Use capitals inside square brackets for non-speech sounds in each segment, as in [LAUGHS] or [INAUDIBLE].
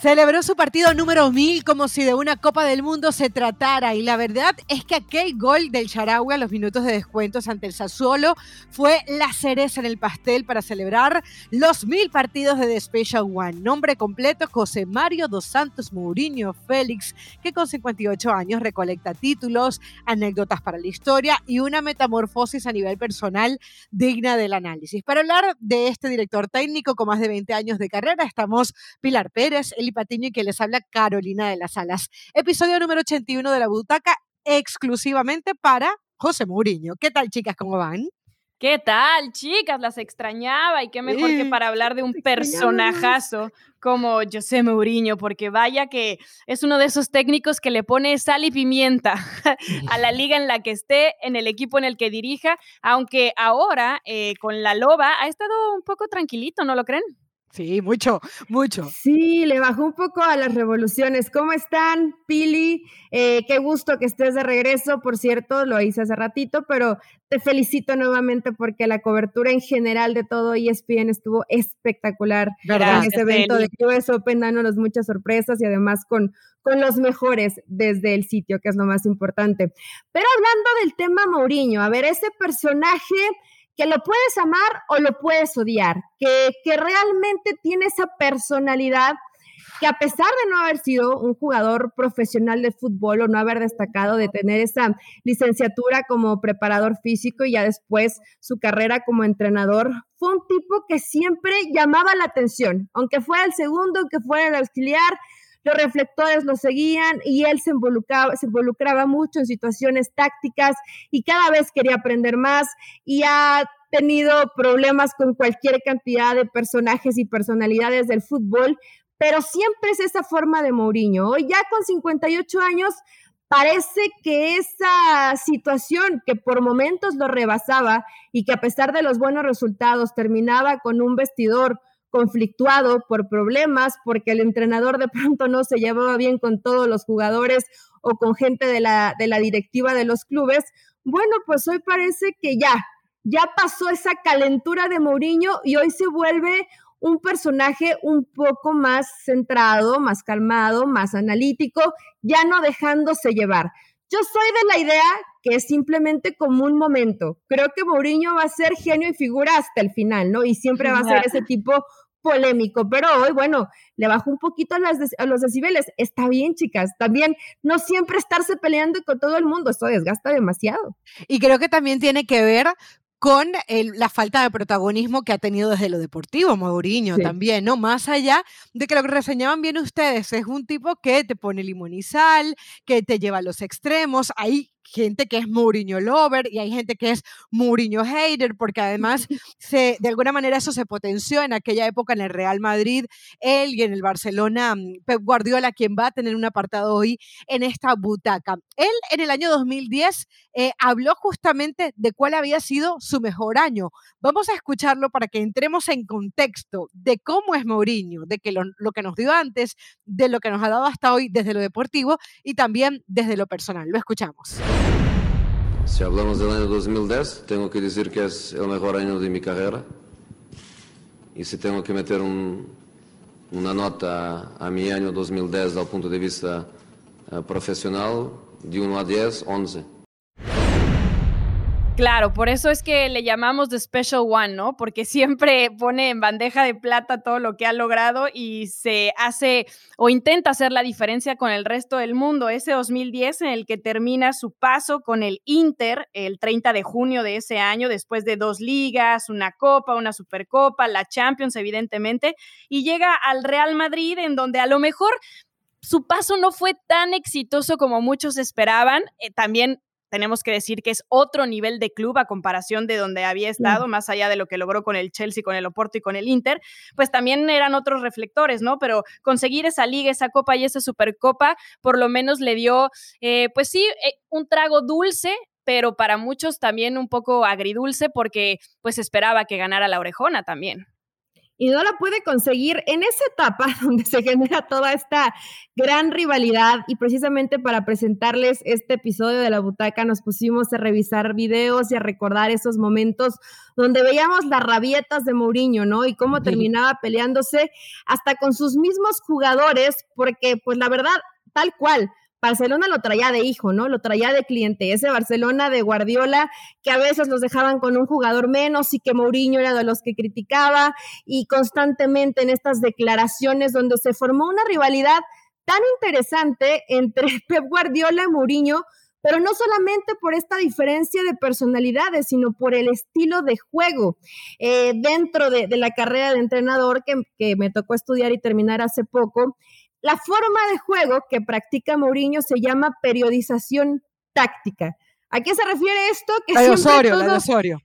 Celebró su partido número 1000 como si de una Copa del Mundo se tratara y la verdad es que aquel gol del Charagua a los minutos de descuentos ante el Sassuolo fue la cereza en el pastel para celebrar los 1000 partidos de The Special One. Nombre completo José Mario dos Santos Mourinho Félix, que con 58 años recolecta títulos, anécdotas para la historia y una metamorfosis a nivel personal digna del análisis. Para hablar de este director técnico con más de 20 años de carrera estamos Pilar Pérez, el Patiño y que les habla Carolina de las Alas. Episodio número 81 de La Butaca, exclusivamente para José Mourinho. ¿Qué tal, chicas? ¿Cómo van? ¿Qué tal, chicas? Las extrañaba y qué mejor que para hablar de un personajazo como José Mourinho, porque vaya que es uno de esos técnicos que le pone sal y pimienta [LAUGHS] a la liga en la que esté, en el equipo en el que dirija, aunque ahora eh, con la loba ha estado un poco tranquilito, ¿no lo creen? Sí, mucho, mucho. Sí, le bajó un poco a las revoluciones. ¿Cómo están, Pili? Eh, qué gusto que estés de regreso. Por cierto, lo hice hace ratito, pero te felicito nuevamente porque la cobertura en general de todo ESPN estuvo espectacular. Gracias, en ese evento de US Open, dándonos muchas sorpresas y además con, con los mejores desde el sitio, que es lo más importante. Pero hablando del tema Mourinho, a ver, ese personaje que lo puedes amar o lo puedes odiar, que, que realmente tiene esa personalidad que a pesar de no haber sido un jugador profesional de fútbol o no haber destacado de tener esa licenciatura como preparador físico y ya después su carrera como entrenador, fue un tipo que siempre llamaba la atención, aunque fuera el segundo, aunque fuera el auxiliar, los reflectores lo seguían y él se involucraba, se involucraba mucho en situaciones tácticas y cada vez quería aprender más y ha tenido problemas con cualquier cantidad de personajes y personalidades del fútbol, pero siempre es esa forma de Mourinho. Hoy ya con 58 años parece que esa situación que por momentos lo rebasaba y que a pesar de los buenos resultados terminaba con un vestidor conflictuado por problemas, porque el entrenador de pronto no se llevaba bien con todos los jugadores o con gente de la, de la directiva de los clubes. Bueno, pues hoy parece que ya, ya pasó esa calentura de Mourinho y hoy se vuelve un personaje un poco más centrado, más calmado, más analítico, ya no dejándose llevar. Yo soy de la idea que es simplemente como un momento. Creo que Mourinho va a ser genio y figura hasta el final, ¿no? Y siempre va a ser ese tipo polémico, pero hoy, bueno, le bajó un poquito a, las a, los decibeles. Está bien, chicas, también no siempre estarse peleando con todo el mundo, eso desgasta demasiado. Y creo que también tiene que ver con la falta de protagonismo que ha tenido desde lo deportivo, Mourinho también, ¿no? Más allá de que lo que reseñaban bien ustedes, es un tipo que te pone limón y sal, que te lleva a los extremos, hay gente que es Mourinho lover y hay gente que es Mourinho hater, porque además [LAUGHS] se, de alguna manera eso se potenció en aquella época en el Real Madrid, él y en el Barcelona, mm, Pep Guardiola, quien va a tener un apartado hoy en esta butaca. Él en el año 2010 eh, habló justamente de cuál había sido su mejor año. Vamos a escucharlo para que entremos en contexto de cómo es Mourinho, de que lo, lo que nos dio antes, de lo que nos ha dado hasta hoy desde lo deportivo y también desde lo personal. Lo escuchamos. Si hablamos del año 2010, tengo que decir que es el mejor año de mi carrera. Y si tengo que meter un, una nota a mi año 2010 desde el punto de vista uh, de 1 a 10, 11. Claro, por eso es que le llamamos The Special One, ¿no? Porque siempre pone en bandeja de plata todo lo que ha logrado y se hace o intenta hacer la diferencia con el resto del mundo. Ese 2010 en el que termina su paso con el Inter el 30 de junio de ese año, después de dos ligas, una copa, una supercopa, la Champions, evidentemente, y llega al Real Madrid en donde a lo mejor su paso no fue tan exitoso como muchos esperaban. Eh, también tenemos que decir que es otro nivel de club a comparación de donde había estado, más allá de lo que logró con el Chelsea, con el Oporto y con el Inter, pues también eran otros reflectores, ¿no? Pero conseguir esa liga, esa copa y esa supercopa, por lo menos le dio, eh, pues sí, eh, un trago dulce pero para muchos también un poco agridulce porque pues esperaba que ganara la orejona también. Y no la puede conseguir en esa etapa [LAUGHS] donde se genera toda esta gran rivalidad y precisamente para presentarles este episodio de la butaca nos pusimos a revisar videos y a recordar esos momentos donde veíamos las rabietas de Mourinho, ¿no? Y cómo terminaba peleándose hasta con sus mismos jugadores, porque pues la verdad, tal cual, Barcelona lo traía de hijo, ¿no? Lo traía de cliente. Ese Barcelona de Guardiola que a veces los dejaban con un jugador menos y que Mourinho era de los que criticaba y constantemente en estas declaraciones donde se formó una rivalidad tan interesante entre [LAUGHS] Pep Guardiola y Mourinho, pero no solamente por esta diferencia de personalidades, sino por el estilo de juego. Eh, dentro de, la carrera de entrenador que, que me tocó estudiar y terminar hace poco, la forma de juego que practica Mourinho se llama periodización táctica. ¿A qué se refiere esto? Que siempre Osorio,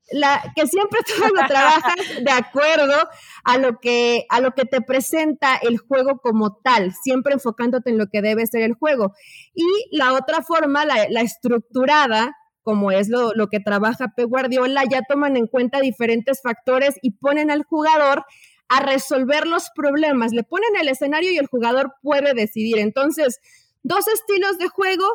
que siempre [LAUGHS] tú lo trabajas de acuerdo a lo, que, a lo que te presenta el juego como tal, siempre enfocándote en lo que debe ser el juego. Y la otra forma, la, estructurada, como es lo, lo que trabaja Pep Guardiola, ya toman en cuenta diferentes factores y ponen al jugador a resolver los problemas. Le ponen el escenario y el jugador puede decidir. Entonces, dos estilos de juego,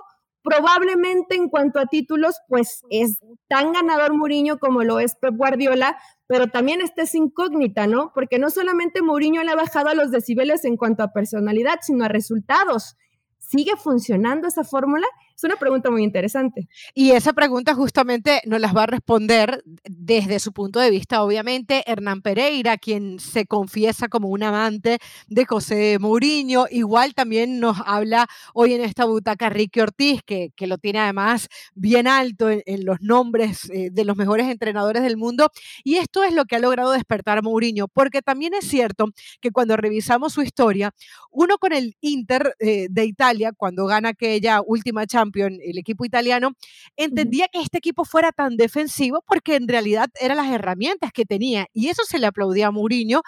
probablemente en cuanto a títulos, pues es tan ganador Mourinho como lo es Pep Guardiola, pero también esta es incógnita, ¿no? Porque no solamente Mourinho le ha bajado a los decibeles en cuanto a personalidad, sino a resultados. ¿Sigue funcionando esa fórmula? Es una pregunta muy interesante. Y esa pregunta justamente nos las va a responder desde su punto de vista, obviamente, Hernán Pereira, quien se confiesa como un amante de José Mourinho. Igual también nos habla hoy en esta butaca Ricky Ortiz, que, que lo tiene además bien alto en, los nombres eh, de los mejores entrenadores del mundo. Y esto es lo que ha logrado despertar Mourinho, porque también es cierto que cuando revisamos su historia, uno con el Inter eh, de Italia, cuando gana aquella última Champions, el equipo italiano, entendía que este equipo fuera tan defensivo porque en realidad eran las herramientas que tenía y eso se le aplaudía a Mourinho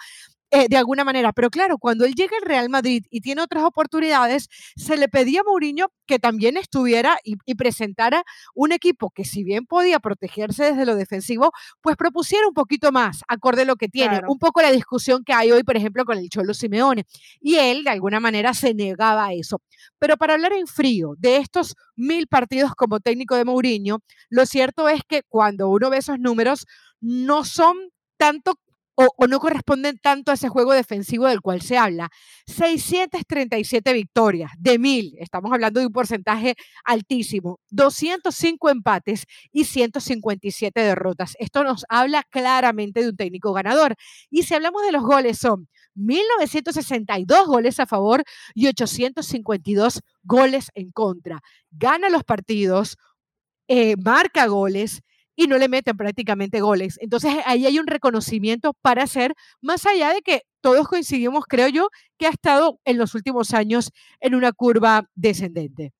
eh, de alguna manera. Pero claro, cuando él llega al Real Madrid y tiene otras oportunidades, se le pedía a Mourinho que también estuviera y, presentara un equipo que si bien podía protegerse desde lo defensivo, pues propusiera un poquito más, acorde a lo que tiene. Un poco la discusión que hay hoy, por ejemplo, con el Cholo Simeone. Y él, de alguna manera, se negaba a eso. Pero para hablar en frío de estos mil partidos como técnico de Mourinho, lo cierto es que cuando uno ve esos números, no son tanto o, no corresponden tanto a ese juego defensivo del cual se habla. 637 victorias de mil, estamos hablando de un porcentaje altísimo, 205 empates y 157 derrotas. Esto nos habla claramente de un técnico ganador. Y si hablamos de los goles, son 1962 goles a favor y 852 goles en contra. Gana los partidos, eh, marca goles y no le meten prácticamente goles. Entonces ahí hay un reconocimiento para hacer, más allá de que todos coincidimos, creo yo, que ha estado en los últimos años en una curva descendente.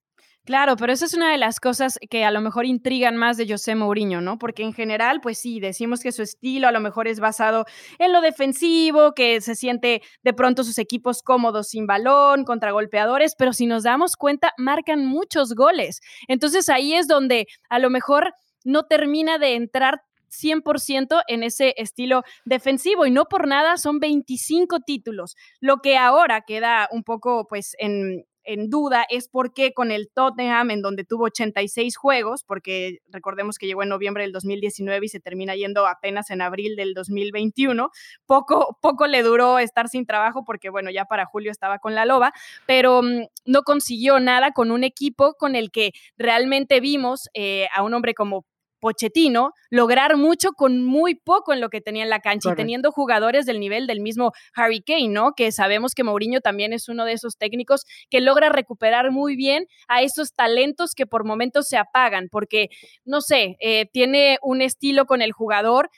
Claro, pero esa es una de las cosas que a lo mejor intrigan más de José Mourinho, ¿no? Porque en general, pues sí, decimos que su estilo a lo mejor es basado en lo defensivo, que se siente de pronto sus equipos cómodos sin balón, contra golpeadores, pero si nos damos cuenta, marcan muchos goles. Entonces ahí es donde a lo mejor no termina de entrar 100% en ese estilo defensivo y no por nada son 25 títulos. Lo que ahora queda un poco pues en, duda es por qué con el Tottenham, en donde tuvo 86 juegos, porque recordemos que llegó en noviembre del 2019 y se termina yendo apenas en abril del 2021, poco, poco le duró estar sin trabajo porque, bueno, ya para julio estaba con la loba, pero mm, no consiguió nada con un equipo con el que realmente vimos eh, a un hombre como Pochettino lograr mucho con muy poco en lo que tenía en la cancha y teniendo jugadores del nivel del mismo Harry Kane, ¿no? Que sabemos que Mourinho también es uno de esos técnicos que logra recuperar muy bien a esos talentos que por momentos se apagan, porque, no sé, eh, tiene un estilo con el jugador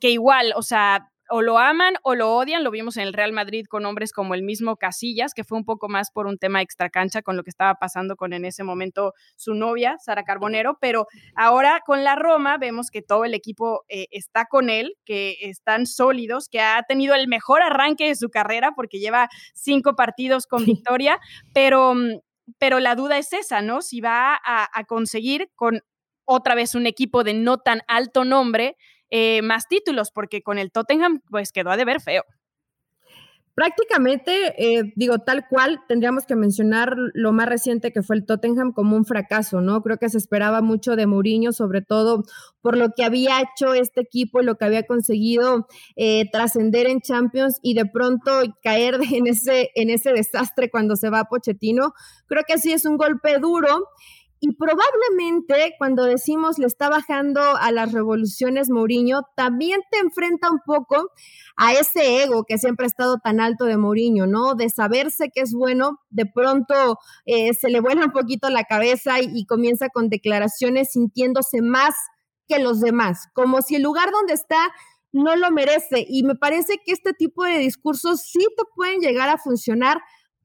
que igual, o sea, o lo aman o lo odian. Lo vimos en el Real Madrid con hombres como el mismo Casillas, que fue un poco más por un tema extracancha con lo que estaba pasando con en ese momento su novia, Sara Carbonero. Pero ahora con la Roma vemos que todo el equipo eh, está con él, que están sólidos, que ha tenido el mejor arranque de su carrera porque lleva cinco partidos con victoria, pero, mm, pero la duda es esa, ¿no? Si va a, a conseguir con otra vez un equipo de no tan alto nombre eh, más títulos, porque con el Tottenham pues quedó a deber feo. prácticamente, eh, digo, tal cual, tendríamos que mencionar lo más reciente que fue el Tottenham como un fracaso, ¿no? Creo que se esperaba mucho de Mourinho, sobre todo por lo que había hecho este equipo y lo que había conseguido eh, trascender en Champions y de pronto caer [LAUGHS] en ese, en ese desastre cuando se va a Pochettino. Creo que sí es un golpe duro y probablemente cuando decimos le está bajando a las revoluciones Mourinho, también te enfrenta un poco a ese ego que siempre ha estado tan alto de Mourinho, ¿no? De saberse que es bueno, de pronto eh, se le vuela un poquito la cabeza y, y comienza con declaraciones sintiéndose más que los demás, como si el lugar donde está no lo merece. Y me parece que este tipo de discursos sí te pueden llegar a funcionar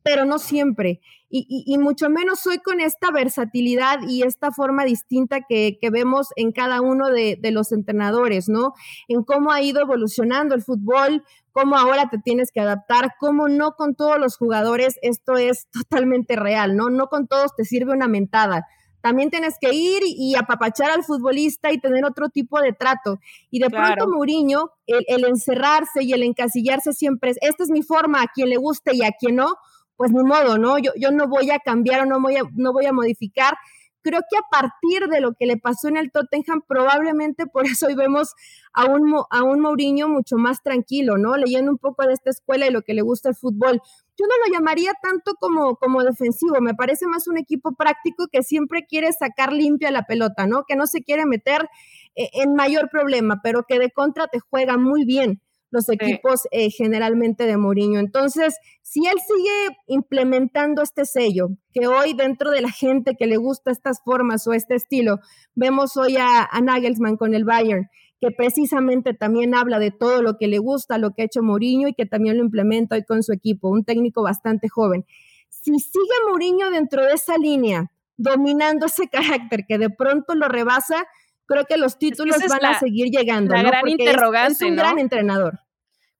pero no siempre. Y, mucho menos hoy con esta versatilidad y esta forma distinta que, vemos en cada uno de, los entrenadores, ¿no? En cómo ha ido evolucionando el fútbol, cómo ahora te tienes que adaptar, cómo no con todos los jugadores esto es totalmente real, ¿no? No con todos te sirve una mentada. También tienes que ir y, apapachar al futbolista y tener otro tipo de trato. Y de pronto Mourinho, el, el encerrarse y el encasillarse siempre es, esta es mi forma, a quien le guste y a quien no, pues ni modo, ¿no? Yo, yo no voy a cambiar o no voy a, no voy a modificar. Creo que a partir de lo que le pasó en el Tottenham, probablemente por eso hoy vemos a un, a un Mourinho mucho más tranquilo, ¿no? Leyendo un poco de esta escuela y lo que le gusta el fútbol. Yo no lo llamaría tanto como, como defensivo, me parece más un equipo práctico que siempre quiere sacar limpia la pelota, ¿no? Que no se quiere meter eh, en mayor problema, pero que de contra te juega muy bien los equipos eh, generalmente de Mourinho. Entonces, si él sigue implementando este sello, que hoy dentro de la gente que le gusta estas formas o este estilo, vemos hoy a, Nagelsmann con el Bayern, que precisamente también habla de todo lo que le gusta, lo que ha hecho Mourinho y que también lo implementa hoy con su equipo, un técnico bastante joven. Si sigue Mourinho dentro de esa línea, dominando ese [LAUGHS] carácter que de pronto lo rebasa, creo que los títulos van a seguir llegando. La gran interrogante. Es, un gran entrenador.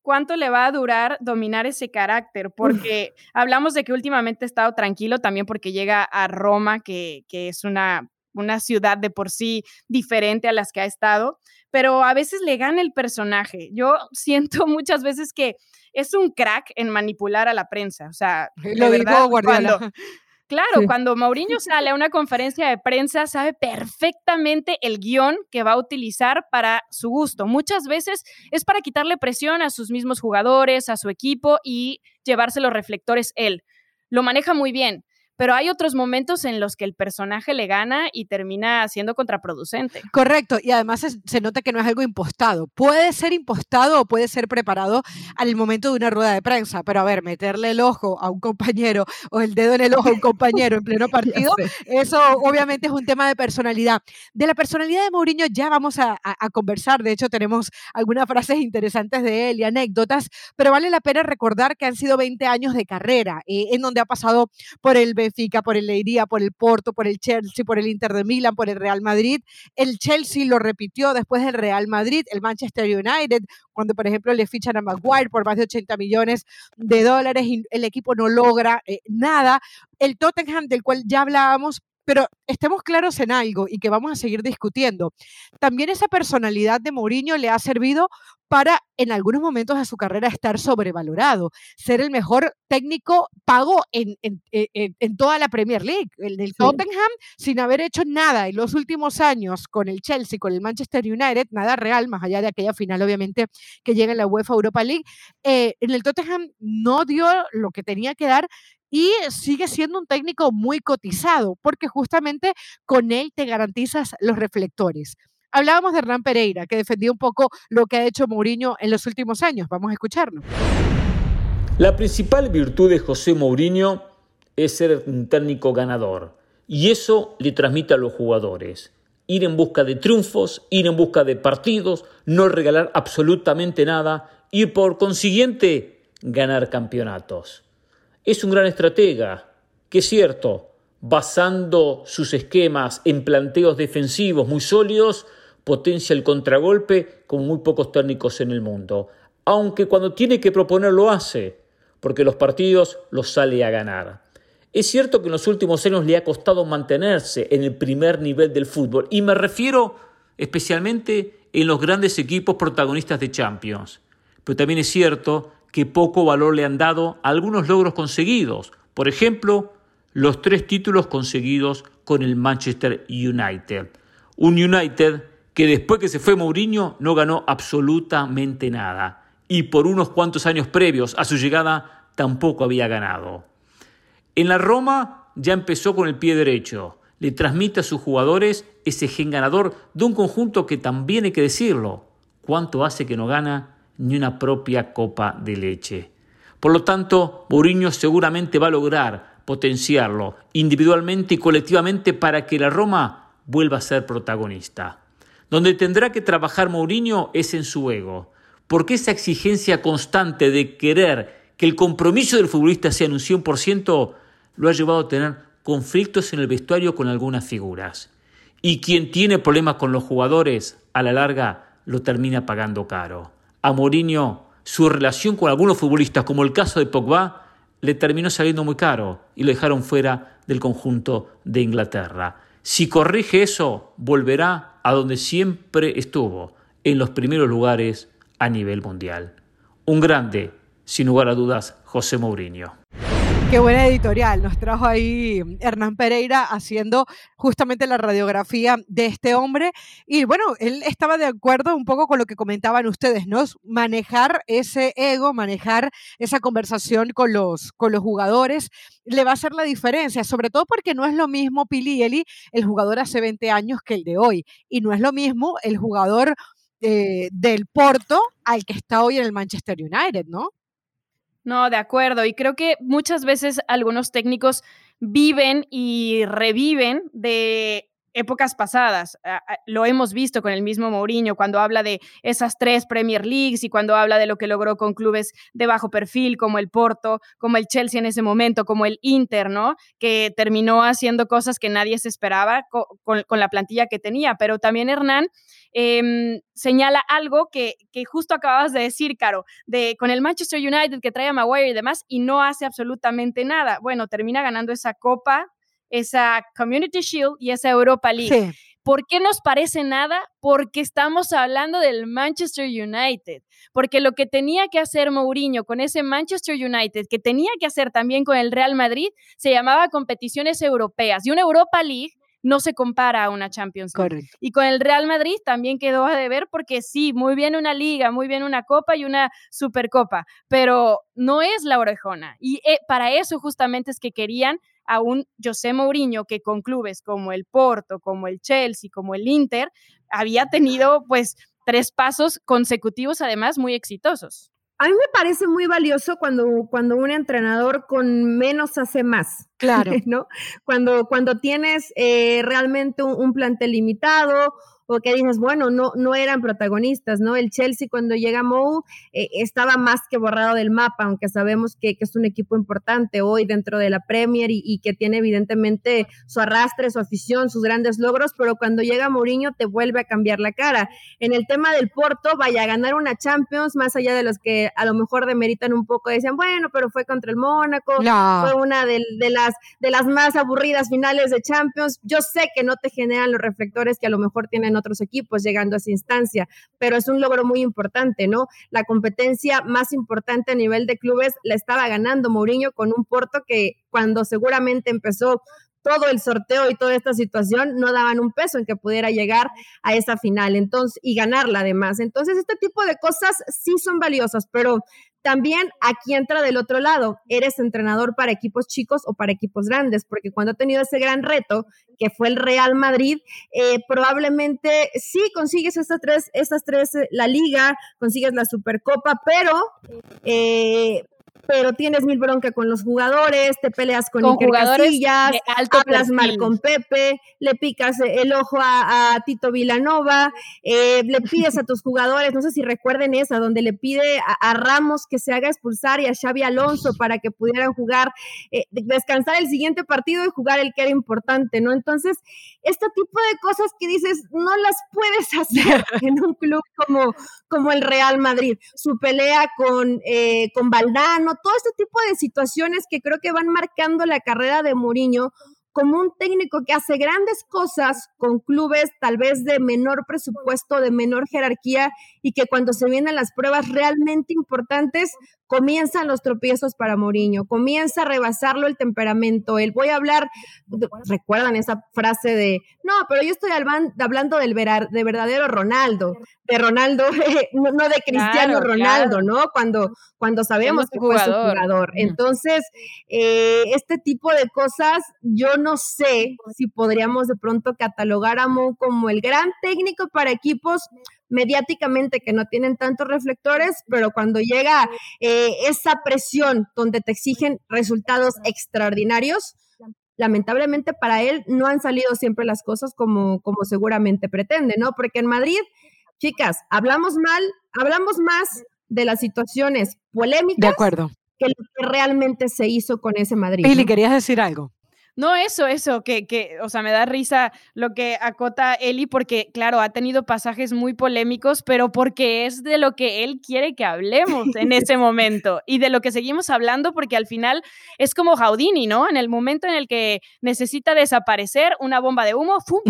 ¿Cuánto le va a durar dominar ese carácter? Porque hablamos de que últimamente ha estado tranquilo también porque llega a Roma, que, que es una, una ciudad de por sí diferente a las que ha estado, pero a veces le gana el personaje. Yo siento muchas veces que es un crack en manipular a la prensa. O sea, [LAUGHS] lo verdad, Guardiola. [LAUGHS] Claro, cuando Mourinho sale a una conferencia de prensa, sabe perfectamente el guion que va a utilizar para su gusto. Muchas veces es para quitarle presión a sus mismos jugadores, a su equipo y llevarse los reflectores él. Lo maneja muy bien pero hay otros momentos en los que el personaje le gana y termina siendo contraproducente. Correcto, y además se, nota que no es algo impostado. Puede ser impostado o puede ser preparado al momento de una rueda de prensa, pero a ver, meterle el ojo a un compañero o el dedo en el ojo a un compañero en pleno [LAUGHS] partido, eso obviamente es un tema de personalidad. De la personalidad de Mourinho ya vamos a, conversar, de hecho tenemos algunas frases interesantes de él y anécdotas, pero vale la pena recordar que han sido 20 años de carrera, eh, en donde ha pasado por el Benfica, por el Leiría, por el Porto, por el Chelsea, por el Inter de Milán, por el Real Madrid. El Chelsea lo repitió después del Real Madrid, el Manchester United, cuando por ejemplo le fichan a Maguire por más de 80 millones de dólares y el equipo no logra eh, nada. El Tottenham, del cual ya hablábamos, pero estemos claros en algo y que vamos a seguir discutiendo. También esa personalidad de Mourinho le ha servido para en algunos momentos de su carrera estar sobrevalorado, ser el mejor técnico pago en, en, toda la Premier League. El del Tottenham, sin haber hecho nada en los últimos años con el Chelsea, con el Manchester United, nada real, más allá de aquella final, obviamente, que llega en la UEFA Europa League, eh, en el Tottenham no dio lo que tenía que dar y sigue siendo un técnico muy cotizado, porque justamente con él te garantizas los reflectores. Hablábamos de Hernán Pereira, que defendía un poco lo que ha hecho Mourinho en los últimos años. Vamos a escucharlo. La principal virtud de José Mourinho es ser un técnico ganador. Y eso le transmite a los jugadores. Ir en busca de triunfos, ir en busca de partidos, no regalar absolutamente nada y por consiguiente ganar campeonatos. Es un gran estratega, que es cierto, basando sus esquemas en planteos defensivos muy sólidos, potencia el contragolpe como muy pocos técnicos en el mundo. Aunque cuando tiene que proponer lo hace, porque los partidos los sale a ganar. Es cierto que en los últimos años le ha costado mantenerse en el primer nivel del fútbol, y me refiero especialmente en los grandes equipos protagonistas de Champions. Pero también es cierto que poco valor le han dado a algunos logros conseguidos. Por ejemplo, los tres títulos conseguidos con el Manchester United. Un United que después que se fue Mourinho no ganó absolutamente nada y por unos cuantos años previos a su llegada tampoco había ganado. En la Roma ya empezó con el pie derecho, le transmite a sus jugadores ese gen ganador de un conjunto que también hay que decirlo, cuánto hace que no gana ni una propia copa de leche. Por lo tanto, Mourinho seguramente va a lograr potenciarlo individualmente y colectivamente para que la Roma vuelva a ser protagonista. Donde tendrá que trabajar Mourinho es en su ego, porque esa exigencia constante de querer que el compromiso del futbolista sea en un 100% lo ha llevado a tener conflictos en el vestuario con algunas figuras. Y quien tiene problemas con los jugadores, a la larga lo termina pagando caro. A Mourinho, su relación con algunos futbolistas, como el caso de Pogba, le terminó saliendo muy caro y lo dejaron fuera del conjunto de Inglaterra. Si corrige eso, volverá a donde siempre estuvo, en los primeros lugares a nivel mundial. Un grande, sin lugar a dudas, José Mourinho. Qué buena editorial. Nos trajo ahí Hernán Pereira haciendo justamente la radiografía de este hombre. Y bueno, él estaba de acuerdo un poco con lo que comentaban ustedes, ¿no? Manejar ese ego, manejar esa conversación con los, con los jugadores, le va a hacer la diferencia, sobre todo porque no es lo mismo Pilieli, el jugador hace 20 años, que el de hoy. Y no es lo mismo el jugador eh, del Porto al que está hoy en el Manchester United, ¿no? No, de acuerdo. Y creo que muchas veces algunos técnicos viven y reviven de épocas pasadas. Lo hemos visto con el mismo Mourinho cuando habla de esas tres Premier Leagues y cuando habla de lo que logró con clubes de bajo perfil como el Porto, como el Chelsea en ese momento, como el Inter, ¿no? Que terminó haciendo cosas que nadie se esperaba con, la plantilla que tenía. Pero también Hernán em, señala algo que, que, justo acababas de decir, Caro, de con el Manchester United que trae a Maguire y demás y no hace absolutamente nada. Bueno, termina ganando esa copa esa Community Shield y esa Europa League. ¿Por qué nos parece nada? Porque estamos hablando del Manchester United. Porque lo que tenía que hacer Mourinho con ese Manchester United, que tenía que hacer también con el Real Madrid, se llamaba competiciones europeas. Y una Europa League no se compara a una Champions League. Y con el Real Madrid también quedó a deber porque sí, muy bien una liga, muy bien una copa y una supercopa, pero no es la orejona. Y eh, para eso justamente es que querían a un José Mourinho que con clubes como el Porto, como el Chelsea, como el Inter, había tenido pues tres pasos consecutivos además muy exitosos. A mí me parece muy valioso cuando, cuando un entrenador con menos hace más. Claro. [LAUGHS] ¿no? Cuando, cuando tienes eh, realmente un, un plantel limitado o que dices, bueno, no, no eran protagonistas, ¿no? El Chelsea cuando llega Mou eh, estaba más que borrado del mapa, aunque sabemos que, es un equipo importante hoy dentro de la Premier y, que tiene evidentemente su arrastre, su afición, sus grandes logros, pero cuando llega Mourinho te vuelve a cambiar la cara. En el tema del Porto, vaya a ganar una Champions, más allá de los que a lo mejor demeritan un poco, decían, bueno, pero fue contra el Mónaco, fue una de, de, las, de las más aburridas finales de Champions. Yo sé que no te generan los reflectores que a lo mejor tienen otros equipos llegando a esa instancia, pero es un logro muy importante, ¿no? La competencia más importante a nivel de clubes la estaba ganando Mourinho con un Porto que cuando seguramente empezó todo el sorteo y toda esta situación no daban un peso en que pudiera llegar a esa final entonces y ganarla además. Entonces, este tipo de cosas sí son valiosas, pero también aquí entra del otro lado, eres entrenador para equipos chicos o para equipos grandes, porque cuando ha tenido ese gran reto, que fue el Real Madrid, eh, probablemente sí consigues estas tres, estas tres, eh, la liga, consigues la Supercopa, pero eh, pero tienes mil bronca con los jugadores, te peleas con, con Casillas, hablas mal con Pepe, le picas el ojo a, Tito Vilanova, eh, le pides a tus jugadores, no sé si recuerden esa, donde le pide a, Ramos que se haga expulsar y a Xavi Alonso para que pudieran jugar, eh, descansar el siguiente partido y jugar el que era importante, ¿no? Entonces, este tipo de cosas que dices, no las puedes [LAUGHS] hacer en un club como, como el Real Madrid. Su pelea con, eh, con Valdano, todo este tipo de situaciones que creo que van marcando la carrera de Mourinho como un técnico que hace grandes cosas con clubes tal vez de menor presupuesto, de menor jerarquía y que cuando se vienen las pruebas realmente importantes, comienzan los tropiezos para Mourinho, comienza a rebasarlo el temperamento. Él voy a hablar, recuerdan esa frase de, no, pero yo estoy hablando del de verdadero Ronaldo, de Ronaldo, [LAUGHS] no, de Cristiano Ronaldo, ¿no? Cuando, cuando sabemos que fue su jugador. Entonces, eh, este tipo de cosas, yo no sé si podríamos de pronto catalogar a Mo como el gran técnico para equipos mediáticamente que no tienen tantos reflectores, pero cuando llega eh, esa presión donde te exigen resultados extraordinarios, lamentablemente para él no han salido siempre las cosas como, como seguramente pretende, ¿no? Porque en Madrid, chicas, hablamos mal, hablamos más de las situaciones polémicas de acuerdo. que lo que realmente se hizo con ese Madrid. Pili, ¿querías decir algo? No, eso, eso, que, que, o sea, me da risa lo que acota Eli, porque, claro, ha tenido pasajes muy polémicos, pero porque es de lo que él quiere que hablemos en [LAUGHS] ese momento y de lo que seguimos hablando, porque al final es como Houdini, ¿no? En el momento en el que necesita desaparecer una bomba de humo, ¡fum!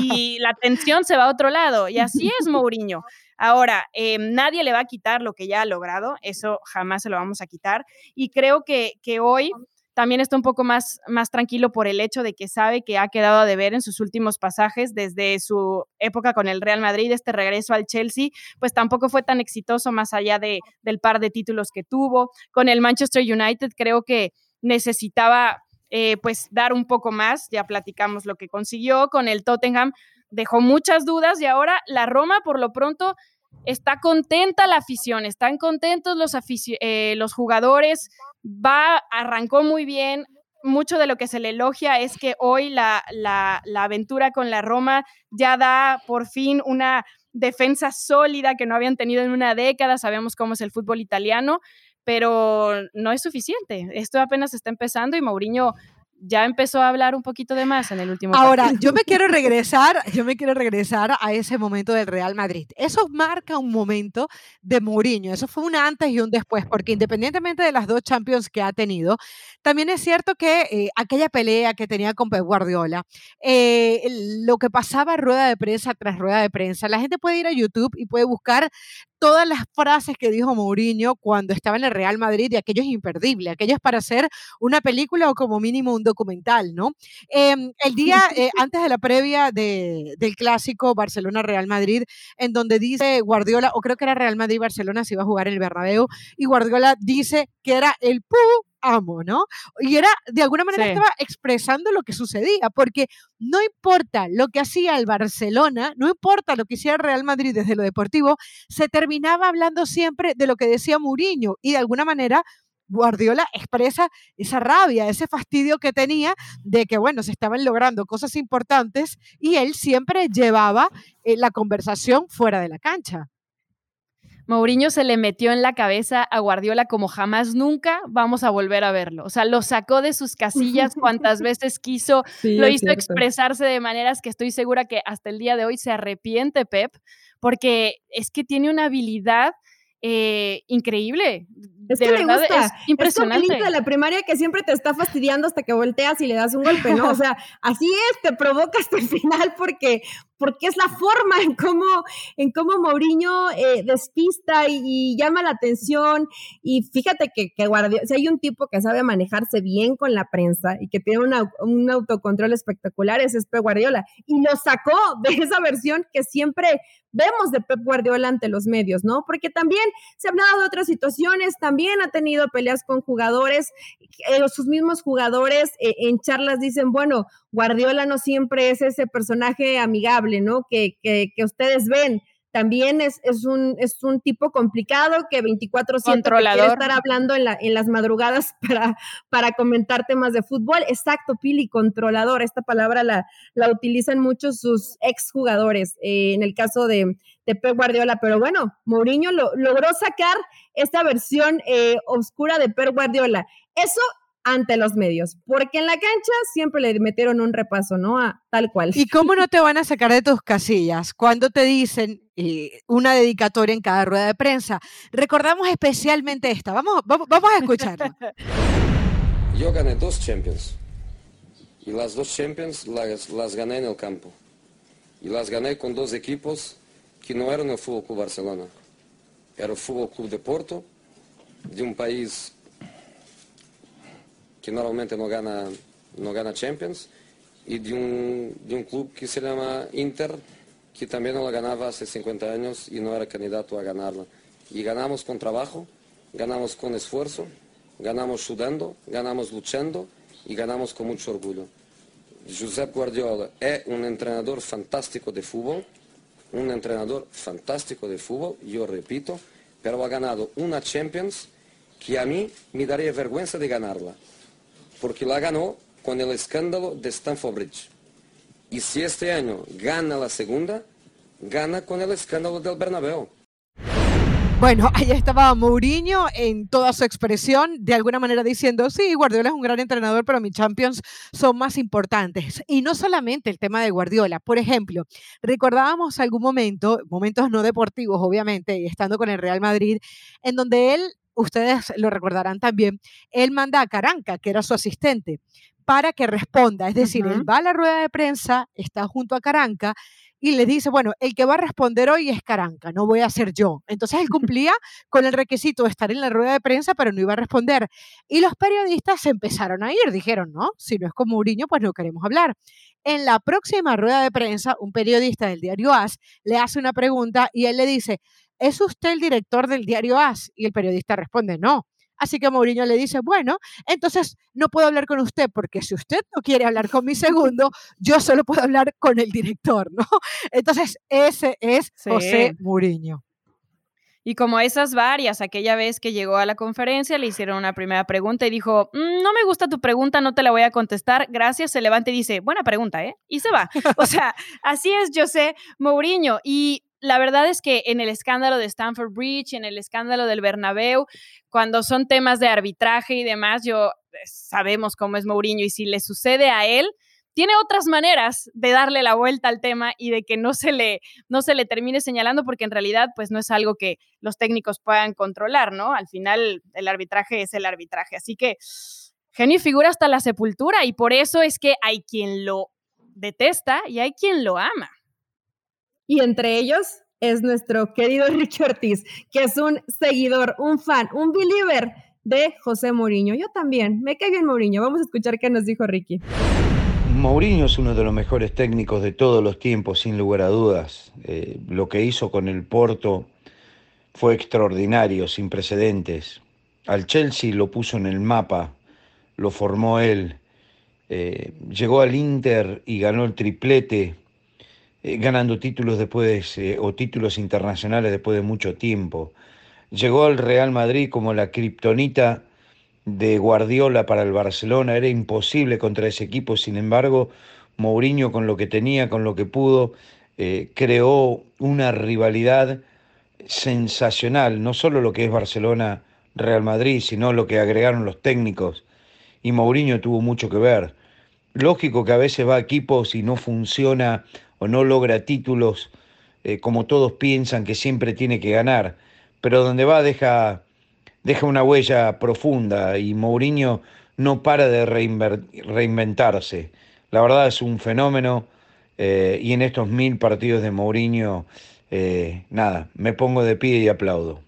y la tensión se va a otro lado. Y así es Mourinho. Ahora, em, nadie le va a quitar lo que ya ha logrado, eso jamás se lo vamos a quitar. Y creo que, que hoy también está un poco más, más tranquilo por el hecho de que sabe que ha quedado a deber en sus últimos pasajes desde su época con el Real Madrid, este regreso al Chelsea, pues tampoco fue tan exitoso más allá de, del par de títulos que tuvo. Con el Manchester United creo que necesitaba eh, pues dar un poco más, ya platicamos lo que consiguió, con el Tottenham dejó muchas dudas y ahora la Roma por lo pronto está contenta la afición, están contentos los, eh, los jugadores, va, arrancó muy bien. Mucho de lo que se le elogia es que hoy la, la, la aventura con la Roma ya da por fin una defensa sólida que no habían tenido en una década. Sabemos cómo es el fútbol italiano, pero no es suficiente. Esto apenas está empezando y Mourinho ya empezó a hablar un poquito de más en el último Ahora, yo me quiero [LAUGHS] regresar, yo me quiero regresar a ese momento del Real Madrid. Eso marca un momento de Mourinho, eso fue un antes y un después, porque independientemente de las dos Champions que ha tenido, también es cierto que eh, aquella pelea que tenía con Pep Guardiola, eh, lo que pasaba rueda de prensa tras rueda de prensa, la gente puede ir a YouTube y puede buscar todas las frases que dijo Mourinho cuando estaba en el Real Madrid y aquello es imperdible, aquello es para hacer una película o como mínimo un documental, ¿no? Em, el día eh, antes de la previa de, del clásico Barcelona-Real Madrid, en donde dice Guardiola, o creo que era Real Madrid-Barcelona, si iba a jugar en el Bernabéu, y Guardiola dice que era el pu amo, ¿no? Y era, de alguna manera estaba expresando lo que sucedía, porque no importa lo que hacía el Barcelona, no importa lo que hiciera el Real Madrid desde lo deportivo, se terminaba hablando siempre de lo que decía Mourinho y de alguna manera Guardiola expresa esa rabia, ese fastidio que tenía de que, bueno, se estaban logrando cosas importantes y él siempre llevaba eh, la conversación fuera de la cancha. Mourinho se le metió en la cabeza a Guardiola como jamás nunca vamos a volver a verlo. O sea, lo sacó de sus casillas cuantas [LAUGHS] veces quiso, lo hizo expresarse de maneras que estoy segura que hasta el día de hoy se arrepiente Pep, porque es que tiene una habilidad eh, increíble. Es que me gusta. Es impresionante. Es de la primaria que siempre te está fastidiando hasta que volteas y le das un golpe, ¿no? O [LAUGHS] sea, así es, te provoca hasta el final porque, porque es la forma en cómo, en cómo Mourinho eh, despista y, llama la atención. Y fíjate que, que Guardiola, si hay un tipo que sabe manejarse bien con la prensa y que tiene un autocontrol espectacular, es Pep Guardiola. Y lo sacó de esa versión que siempre vemos de Pep Guardiola ante los medios, ¿no? Porque también se ha hablado de otras situaciones, también ha tenido peleas con jugadores, eh, sus mismos jugadores eh, en charlas dicen, bueno, Guardiola no siempre es ese personaje amigable, ¿no? Que, que, que ustedes ven también es, es, un, es un tipo complicado que 24-7 quiere estar hablando en, la, en las madrugadas [LAUGHS] para, para comentar temas de fútbol. Exacto, Pili, controlador. Esta palabra la, la utilizan muchos sus exjugadores, eh, en el caso de, de Pep Guardiola. Pero bueno, Mourinho lo, logró sacar esta versión eh, oscura de Pep Guardiola. Eso ante los medios, porque en la cancha siempre le metieron un repaso, ¿no? A tal cual. ¿Y cómo no te van a sacar de tus casillas cuando te dicen eh, una dedicatoria en cada rueda de prensa? Recordamos especialmente esta, vamos, vamos, vamos a escucharla. [LAUGHS] Yo gané dos Champions Y las dos Champions las, las gané en el campo. Y las gané con dos equipos que no eran el Fútbol Club Barcelona. Era el Fútbol Club de Porto, de un país que normalmente no gana, no gana Champions, y de un, de un club que se llama Inter, que también no la ganaba hace 50 años y no era candidato a ganarla. Y ganamos con trabajo, ganamos con esfuerzo, ganamos sudando, ganamos luchando y ganamos con mucho orgullo. Josep Guardiola es un entrenador fantástico de fútbol, un entrenador fantástico de fútbol, yo repito, pero ha ganado una Champions que a mí me daría vergüenza de ganarla, porque la ganó con el escándalo de Stamford Bridge. Y si este año gana la segunda, gana con el escándalo del Bernabéu. Bueno, ahí estaba Mourinho en toda su expresión, de alguna manera diciendo, sí, Guardiola es un gran entrenador, pero mis Champions son más importantes. Y no solamente el tema de Guardiola, por ejemplo, recordábamos algún momento, momentos no deportivos, obviamente, estando con el Real Madrid, en donde él, ustedes lo recordarán también, él manda a Caranca, que era su asistente, para que responda. Es decir, él va a la rueda de prensa, está junto a Caranca y le dice, bueno, el que va a responder hoy es Caranca, no voy a ser yo. Entonces él [LAUGHS] cumplía con el requisito de estar en la rueda de prensa, pero no iba a responder. Y los periodistas se empezaron a ir, dijeron, no, si no es con Mourinho, pues no queremos hablar. En la próxima rueda de prensa, un periodista del diario AS le hace una pregunta y él le dice, ¿es usted el director del diario AS? Y el periodista responde, no. Así que Mourinho le dice, bueno, entonces no puedo hablar con usted porque si usted no quiere hablar con mi segundo, yo solo puedo hablar con el director, ¿no? [LAUGHS] Entonces ese es José Mourinho. Y como esas varias, aquella vez que llegó a la conferencia, le hicieron una primera pregunta y dijo, mm, no me gusta tu pregunta, no te la voy a contestar, gracias, se levanta y dice, buena pregunta, ¿eh? Y se va. O sea, así es José Mourinho. Y la verdad es que en el escándalo de Stanford Bridge, en el escándalo del Bernabéu, cuando son temas de arbitraje y demás, yo eh, sabemos cómo es Mourinho y si le sucede a él, tiene otras maneras de darle la vuelta al tema y de que no se le no se le termine señalando porque en realidad pues no es algo que los técnicos puedan controlar, ¿no? Al final el arbitraje es el arbitraje, así que genio figura hasta la sepultura y por eso es que hay quien lo detesta y hay quien lo ama. Y entre ellos es nuestro querido Ricky Ortiz, que es un seguidor, un fan, un believer de José Mourinho. Yo también, me cae bien Mourinho. Vamos a escuchar qué nos dijo Ricky. Mourinho es uno de los mejores técnicos de todos los tiempos, sin lugar a dudas. Eh, lo que hizo con el Porto fue extraordinario, sin precedentes. Al Chelsea lo puso en el mapa, lo formó él. Eh, llegó al Inter y ganó el triplete eh, ganando títulos después eh, o títulos internacionales después de mucho tiempo. Llegó al Real Madrid como la kriptonita de Guardiola para el Barcelona, era imposible contra ese equipo, sin embargo, Mourinho con lo que tenía, con lo que pudo, eh, creó una rivalidad sensacional, no solo lo que es Barcelona Real Madrid, sino lo que agregaron los técnicos y Mourinho tuvo mucho que ver. Lógico que a veces va a equipos y no funciona o no logra títulos eh, como todos piensan que siempre tiene que ganar, pero donde va deja, deja una huella profunda y Mourinho no para de reinventarse. La verdad es un fenómeno eh, y en estos mil partidos de Mourinho, eh, nada, me pongo de pie y aplaudo.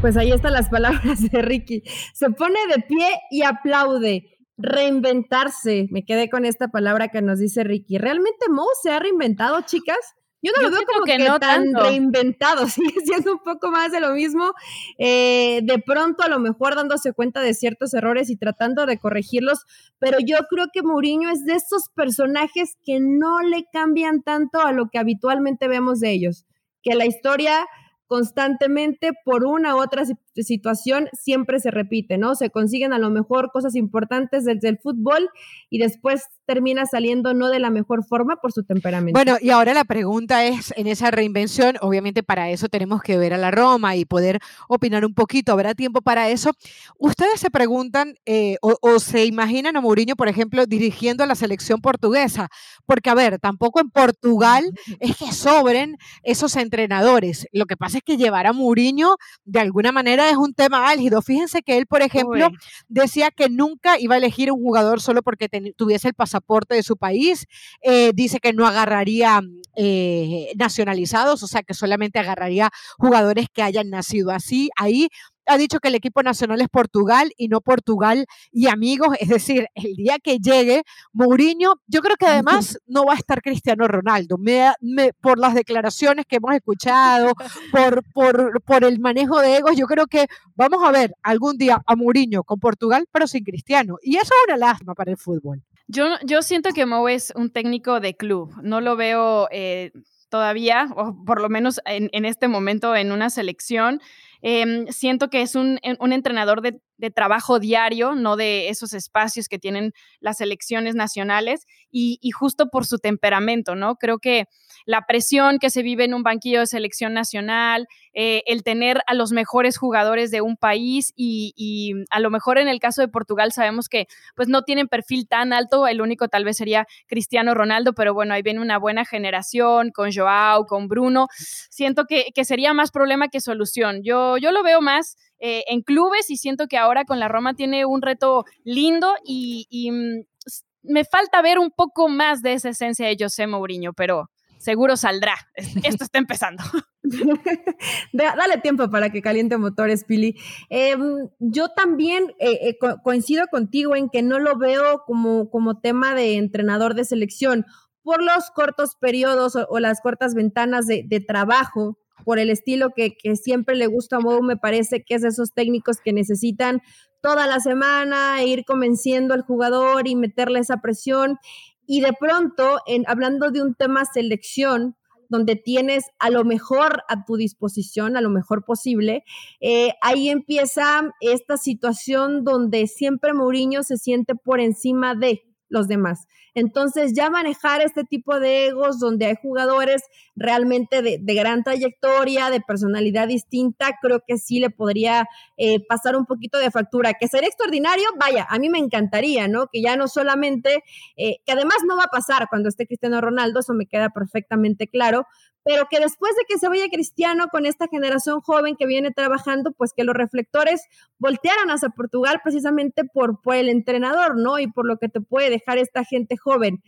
Pues ahí están las palabras de Ricky. Se pone de pie y aplaude reinventarse. Me quedé con esta palabra que nos dice Ricky. ¿Realmente Mo se ha reinventado, chicas? Yo no lo veo como que, no tan reinventado, [LAUGHS] sigue siendo un poco más de lo mismo. Eh, de pronto, a lo mejor dándose cuenta de ciertos errores y tratando de corregirlos, pero yo creo que Mourinho es de esos personajes que no le cambian tanto a lo que habitualmente vemos de ellos. Que la historia constantemente por una u otra situación siempre se repite, ¿no? Se consiguen a lo mejor cosas importantes desde el fútbol y después termina saliendo no de la mejor forma por su temperamento. Bueno, y ahora la pregunta es, en esa reinvención, obviamente para eso tenemos que ver a la Roma y poder opinar un poquito, habrá tiempo para eso. Ustedes se preguntan eh, o, se imaginan a Mourinho, por ejemplo, dirigiendo a la selección portuguesa, porque a ver, tampoco en Portugal [LAUGHS] es que sobren esos entrenadores. Lo que pasa es que llevar a Mourinho de alguna manera es un tema álgido. Fíjense que él, por ejemplo, decía que nunca iba a elegir un jugador solo porque tuviese el pasaporte de su país. Eh, dice que no agarraría eh, nacionalizados, o sea, que solamente agarraría jugadores que hayan nacido así ahí ha dicho que el equipo nacional es Portugal y no Portugal y amigos. Es decir, el día que llegue Mourinho, yo creo que además no va a estar Cristiano Ronaldo. por las declaraciones que hemos escuchado, por, por, por el manejo de egos, yo creo que vamos a ver algún día a Mourinho con Portugal, pero sin Cristiano. Y eso es una lástima para el fútbol. Yo, yo siento que Mou es un técnico de club. No lo veo eh, todavía, o por lo menos en, en este momento, en una selección. Em, siento que es un, un entrenador de, trabajo diario, no de esos espacios que tienen las selecciones nacionales y, justo por su temperamento, ¿no? Creo que la presión que se vive en un banquillo de selección nacional, eh, el tener a los mejores jugadores de un país y, y, a lo mejor en el caso de Portugal sabemos que pues no tienen perfil tan alto, el único tal vez sería Cristiano Ronaldo, pero bueno, ahí viene una buena generación con Joao, con Bruno. Siento que, que sería más problema que solución. Yo yo, lo veo más eh, en clubes y siento que ahora con la Roma tiene un reto lindo y, mm, me falta ver un poco más de esa esencia de José Mourinho, pero seguro saldrá. Esto está empezando. [LAUGHS] Dale tiempo para que caliente motores, Pili. Em, yo también eh, eh, coincido contigo en que no lo veo como, como tema de entrenador de selección por los cortos periodos o, las cortas ventanas de, de trabajo por el estilo que, siempre le gusta a Mou, me parece que es de esos técnicos que necesitan toda la semana ir convenciendo al jugador y meterle esa presión. Y de pronto, en, hablando de un tema selección, donde tienes a lo mejor a tu disposición, a lo mejor posible, eh, ahí empieza esta situación donde siempre Mourinho se siente por encima de los demás. Entonces, ya manejar este tipo de egos donde hay jugadores realmente de, gran trayectoria, de personalidad distinta, creo que sí le podría eh, pasar un poquito de factura. Que sería extraordinario, vaya, a mí me encantaría, ¿no? Que ya no solamente, eh, que además no va a pasar cuando esté Cristiano Ronaldo, eso me queda perfectamente claro, pero que después de que se vaya Cristiano con esta generación joven que viene trabajando, pues que los reflectores voltearan hacia Portugal precisamente por, el entrenador, ¿no? Y por lo que te puede dejar esta gente joven.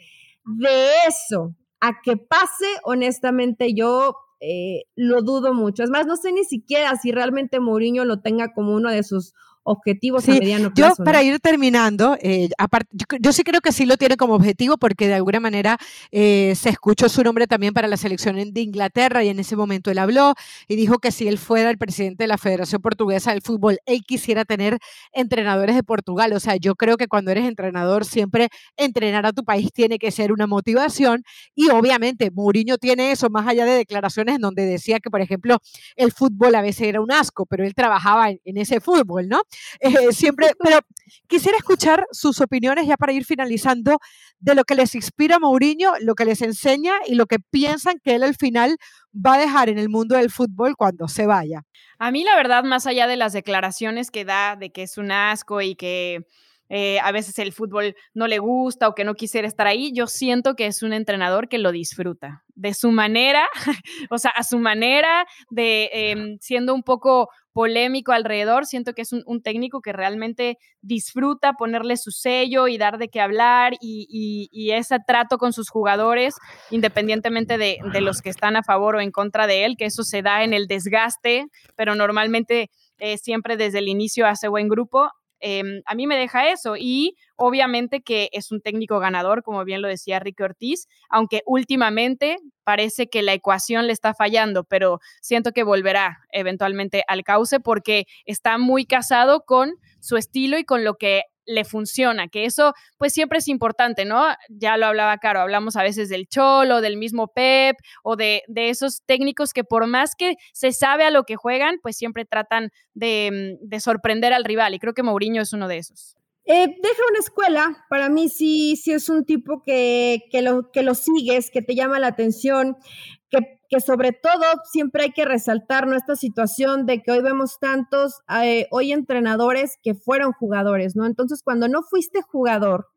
De eso a que pase, honestamente, yo eh, lo dudo mucho. Es más, no sé ni siquiera si realmente Mourinho lo tenga como uno de sus objetivos a mediano plazo. Yo, para ir terminando, eh, aparte, yo, sí creo que sí lo tiene como objetivo porque de alguna manera eh, se escuchó su nombre también para la selección de Inglaterra y en ese momento él habló y dijo que si él fuera el presidente de la Federación Portuguesa del Fútbol, él quisiera tener entrenadores de Portugal. O sea, yo creo que cuando eres entrenador siempre entrenar a tu país tiene que ser una motivación y obviamente Mourinho tiene eso más allá de declaraciones en donde decía que, por ejemplo, el fútbol a veces era un asco, pero él trabajaba en ese fútbol, ¿no? Eh, siempre, pero quisiera escuchar sus opiniones ya para ir finalizando de lo que les inspira Mourinho, lo que les enseña y lo que piensan que él al final va a dejar en el mundo del fútbol cuando se vaya. A mí la verdad, más allá de las declaraciones que da de que es un asco y que eh, a veces el fútbol no le gusta o que no quisiera estar ahí, yo siento que es un entrenador que lo disfruta de su manera, [LAUGHS] o sea, a su manera, de em, siendo un poco polémico alrededor, siento que es un, técnico que realmente disfruta ponerle su sello y dar de qué hablar y, ese trato con sus jugadores, independientemente de, de, los que están a favor o en contra de él, que eso se da en el desgaste, pero normalmente eh, siempre desde el inicio hace buen grupo. Em, a mí me deja eso y obviamente que es un técnico ganador, como bien lo decía Ricky Ortiz, aunque últimamente parece que la ecuación le está fallando, pero siento que volverá eventualmente al cauce porque está muy casado con su estilo y con lo que le funciona, que eso pues siempre es importante, ¿no? Ya lo hablaba Caro, hablamos a veces del Cholo, del mismo Pep o de, esos técnicos que por más que se sabe a lo que juegan, pues siempre tratan de, mm, sorprender al rival y creo que Mourinho es uno de esos. Eh, deja una escuela, para mí sí, sí es un tipo que, que, lo, que lo sigues, que te llama la atención, que que sobre todo siempre hay que resaltar nuestra situación de que hoy vemos tantos, eh, hoy entrenadores que fueron jugadores, ¿no? Entonces, cuando no fuiste jugador,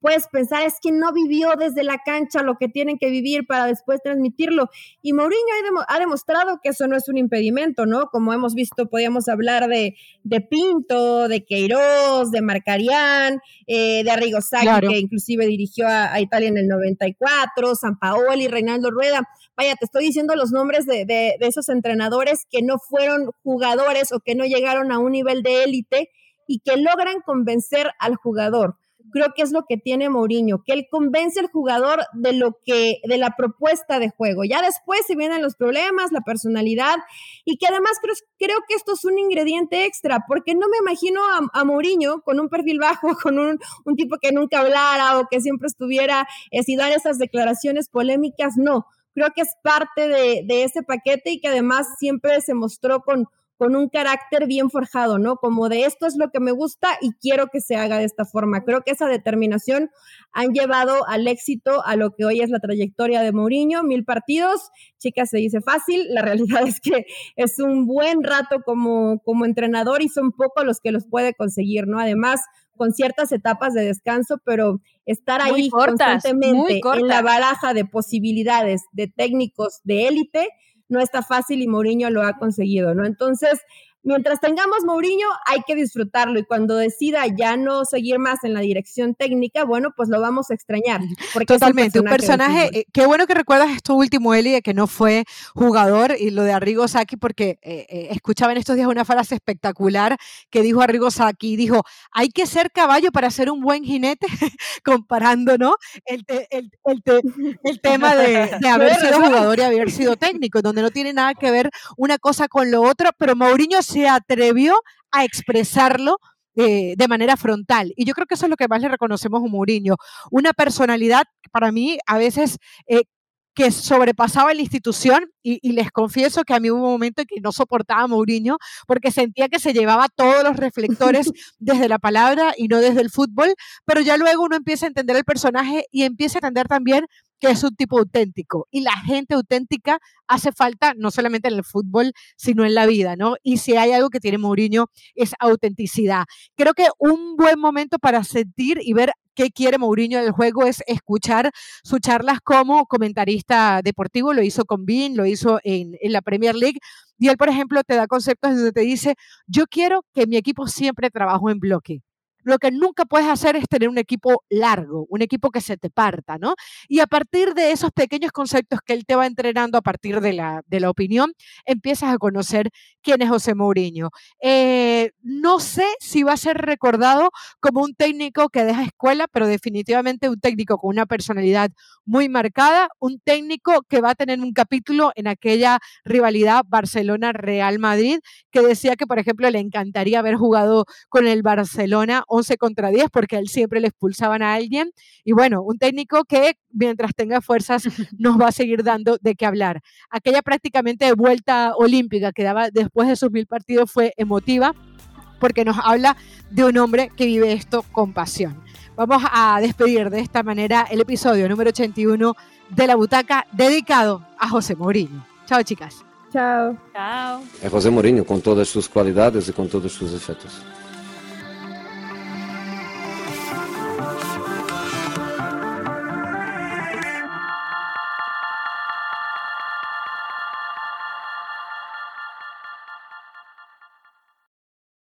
puedes pensar es que no vivió desde la cancha lo que tienen que vivir para después transmitirlo. Y Mourinho ha, demostrado que eso no es un impedimento, ¿no? Como hemos visto, podíamos hablar de, de Pinto, de Queiroz, de Marcarián, eh, de Arrigo Sacchi, que inclusive dirigió a, Italia en el 94, San Paoli, Reinaldo Rueda. Vaya, te estoy diciendo los nombres de, de esos entrenadores que no fueron jugadores o que no llegaron a un nivel de élite y que logran convencer al jugador creo que es lo que tiene Mourinho, que él convence al jugador de lo que, de la propuesta de juego. Ya después se vienen los problemas, la personalidad, y que además creo, que esto es un ingrediente extra, porque no me imagino a, a Mourinho con un perfil bajo, [LAUGHS] con un, un, tipo que nunca hablara o que siempre estuviera eh, dar esas declaraciones polémicas, no. Creo que es parte de, de ese paquete y que además siempre se mostró con, con un carácter bien forjado, ¿no? Como de esto es lo que me gusta y quiero que se haga de esta forma. Creo que esa determinación han llevado al éxito a lo que hoy es la trayectoria de Mourinho, mil partidos, chicas, se dice fácil, la [LAUGHS] realidad es que es un buen rato como, como entrenador y son pocos los que los puede conseguir, ¿no? Además, con ciertas etapas de descanso, pero estar ahí constantemente en la baraja de posibilidades de técnicos de élite, no está fácil y Mourinho lo ha conseguido, ¿no? Entonces, mientras tengamos Mourinho, hay que disfrutarlo y cuando decida ya no seguir más en la dirección técnica, bueno, pues lo vamos a extrañar. Totalmente, un personaje, eh, qué bueno que recuerdas esto último, Eli, de que no fue jugador y lo de Arrigo Saki, porque eh, eh, escuchaba en estos días una frase espectacular que dijo Arrigo Saki, dijo, hay que ser caballo para ser un buen jinete, [LAUGHS] comparando, ¿no? El, el, el, tema de, de [LAUGHS] haber sido jugador y haber sido técnico, donde no tiene nada que ver una cosa con lo otro, pero Mourinho se atrevió a expresarlo eh, de manera frontal. Y yo creo que eso es lo que más le reconocemos a Mourinho. Una personalidad, para mí, a veces eh, que sobrepasaba la institución y, les confieso que a mí hubo un momento en que no soportaba a Mourinho porque sentía que se llevaba todos los reflectores [LAUGHS] desde la palabra y no desde el fútbol, pero ya luego uno empieza a entender el personaje y empieza a entender también que es un tipo auténtico y la gente auténtica hace falta no solamente en el fútbol, sino en la vida, ¿no? Y si hay algo que tiene Mourinho es autenticidad. Creo que un buen momento para sentir y ver qué quiere Mourinho del juego es escuchar sus charlas como comentarista deportivo, lo hizo con Bean, lo hizo en, en la Premier League, y él, por ejemplo, te da conceptos donde te dice, yo quiero que mi equipo siempre trabaje en bloque. Lo que nunca puedes hacer es tener un equipo largo, un equipo que se te parta, ¿no? Y a partir de esos pequeños conceptos que él te va entrenando a partir de la, de la opinión, empiezas a conocer quién es José Mourinho. Eh, no sé si va a ser recordado como un técnico que deja escuela, pero definitivamente un técnico con una personalidad muy marcada, un técnico que va a tener un capítulo en aquella rivalidad Barcelona-Real Madrid, que decía que, por ejemplo, le encantaría haber jugado con el Barcelona 11 contra 10 porque él siempre le expulsaban a alguien. Y bueno, un técnico que mientras tenga fuerzas [LAUGHS] nos va a seguir dando de qué hablar. Aquella prácticamente vuelta olímpica que daba después de sus mil partidos fue emotiva porque nos habla de un hombre que vive esto con pasión. Vamos a despedir de esta manera el episodio número 81 de La Butaca dedicado a José Mourinho. Chao, chicas. Chao. Chao. Es José Mourinho con todas sus cualidades y con todos sus efectos.